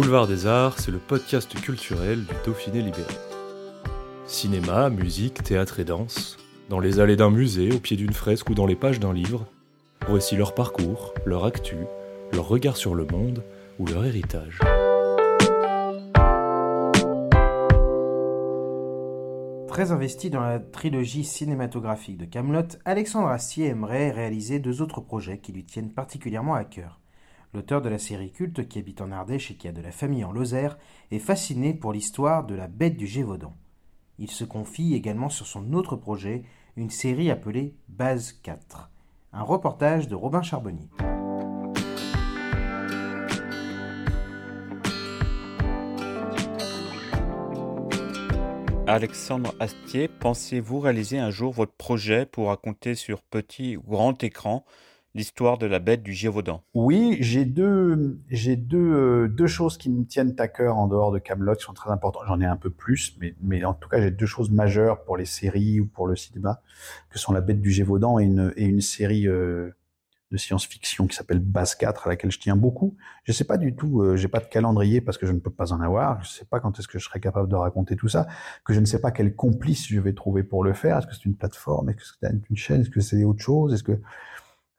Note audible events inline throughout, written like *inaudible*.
Boulevard des Arts, c'est le podcast culturel du Dauphiné libéré. Cinéma, musique, théâtre et danse, dans les allées d'un musée, au pied d'une fresque ou dans les pages d'un livre, voici leur parcours, leur actu, leur regard sur le monde ou leur héritage. Très investi dans la trilogie cinématographique de Camelot, Alexandre Astier aimerait réaliser deux autres projets qui lui tiennent particulièrement à cœur. L'auteur de la série culte qui habite en Ardèche et qui a de la famille en Lozère est fasciné pour l'histoire de la bête du Gévaudan. Il se confie également sur son autre projet, une série appelée Base 4. Un reportage de Robin Charbonnier. Alexandre Astier, pensez-vous réaliser un jour votre projet pour raconter sur petit ou grand écran l'histoire de la bête du Gévaudan Oui, j'ai deux, j'ai deux, euh, deux choses qui me tiennent à cœur en dehors de Camelot qui sont très importantes. J'en ai un peu plus, mais, mais en tout cas, j'ai deux choses majeures pour les séries ou pour le cinéma, que sont la bête du Gévaudan et une, et une série euh, de science-fiction qui s'appelle Base 4, à laquelle je tiens beaucoup. Je sais pas du tout, euh, j'ai pas de calendrier parce que je ne peux pas en avoir. Je sais pas quand est-ce que je serai capable de raconter tout ça, que je ne sais pas quel complice je vais trouver pour le faire. Est-ce que c'est une plateforme, est-ce que c'est une chaîne, est-ce que c'est autre chose, est-ce que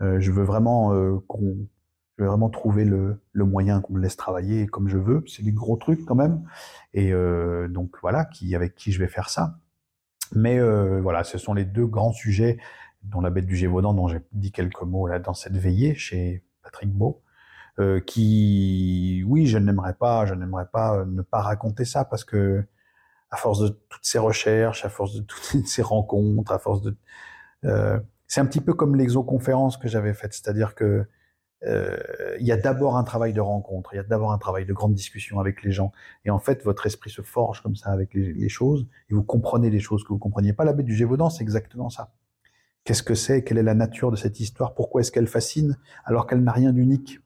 je veux vraiment euh, qu'on, je veux vraiment trouver le, le moyen qu'on me laisse travailler comme je veux. C'est des gros trucs quand même, et euh, donc voilà, qui avec qui je vais faire ça. Mais voilà, ce sont les deux grands sujets dont la bête du Gévaudan, dont j'ai dit quelques mots là dans cette veillée chez Patrick Beau, euh, qui, oui, je n'aimerais pas, je n'aimerais pas ne pas raconter ça parce que à force de toutes ces recherches, à force de toutes *laughs* ces rencontres, à force de, euh, c'est un petit peu comme l'exoconférence que j'avais faite, c'est-à-dire que euh, y a d'abord un travail de rencontre, il y a d'abord un travail de grande discussion avec les gens, et en fait votre esprit se forge comme ça avec les, choses, et vous comprenez les choses que vous compreniez pas. La bête du Gévaudan, c'est exactement ça. Qu'est-ce que c'est? Quelle est la nature de cette histoire? Pourquoi est-ce qu'elle fascine alors qu'elle n'a rien d'unique?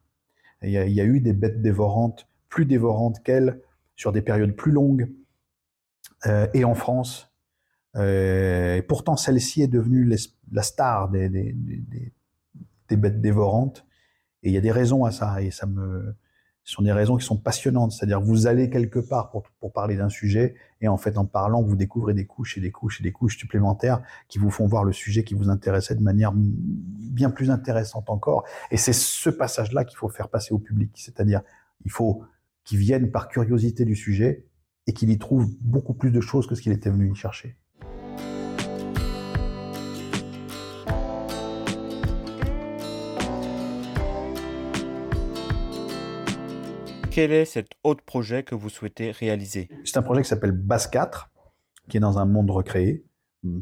Il, y, a eu des bêtes dévorantes, plus dévorantes qu'elle, sur des périodes plus longues, euh, et en France, et pourtant, celle-ci est devenue la star des, bêtes dévorantes. Et il y a des raisons à ça. Et ça me, ce sont des raisons qui sont passionnantes. C'est-à-dire, vous allez quelque part pour, pour parler d'un sujet, et en fait, en parlant, vous découvrez des couches et des couches et des couches supplémentaires qui vous font voir le sujet qui vous intéressait de manière bien plus intéressante encore. Et c'est ce passage-là qu'il faut faire passer au public. C'est-à-dire, il faut qu'ils viennent par curiosité du sujet et qu'il y trouve beaucoup plus de choses que ce qu'il était venu y chercher. Quel est cet autre projet que vous souhaitez réaliser? C'est un projet qui s'appelle Base 4, qui est dans un monde recréé,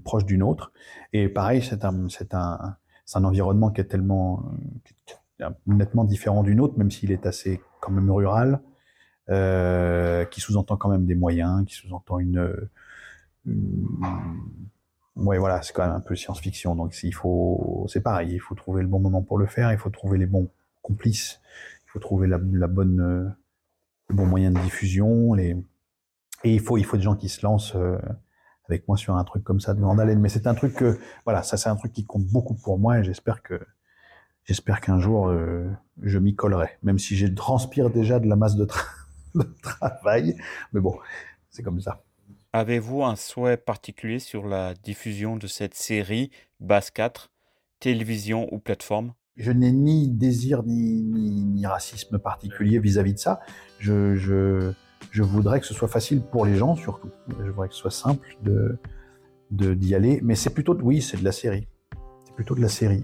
proche d'une autre. Et pareil, c'est un, environnement qui est tellement qui est nettement différent d'une autre, même s'il est assez quand même rural, euh, qui sous-entend quand même des moyens, qui sous-entend une, ouais, voilà, c'est quand même un peu science-fiction. Donc il faut, c'est pareil, il faut trouver le bon moment pour le faire, il faut trouver les bons complices, il faut trouver la, la bonne le bon moyen de diffusion. Les... Et il faut, il faut des gens qui se lancent euh, avec moi sur un truc comme ça de grande haleine. Mais c'est un truc que, voilà, ça c'est un truc qui compte beaucoup pour moi et j'espère que j'espère qu'un jour euh, je m'y collerai, même si je transpire déjà de la masse de, *laughs* de travail. Mais bon, c'est comme ça. Avez-vous un souhait particulier sur la diffusion de cette série Base 4, télévision ou plateforme? Je n'ai ni désir ni, ni, racisme particulier vis-à-vis -vis de ça. Je, je, je, voudrais que ce soit facile pour les gens, surtout. Je voudrais que ce soit simple de d'y aller. Mais c'est plutôt, oui, c'est de la série. C'est plutôt de la série.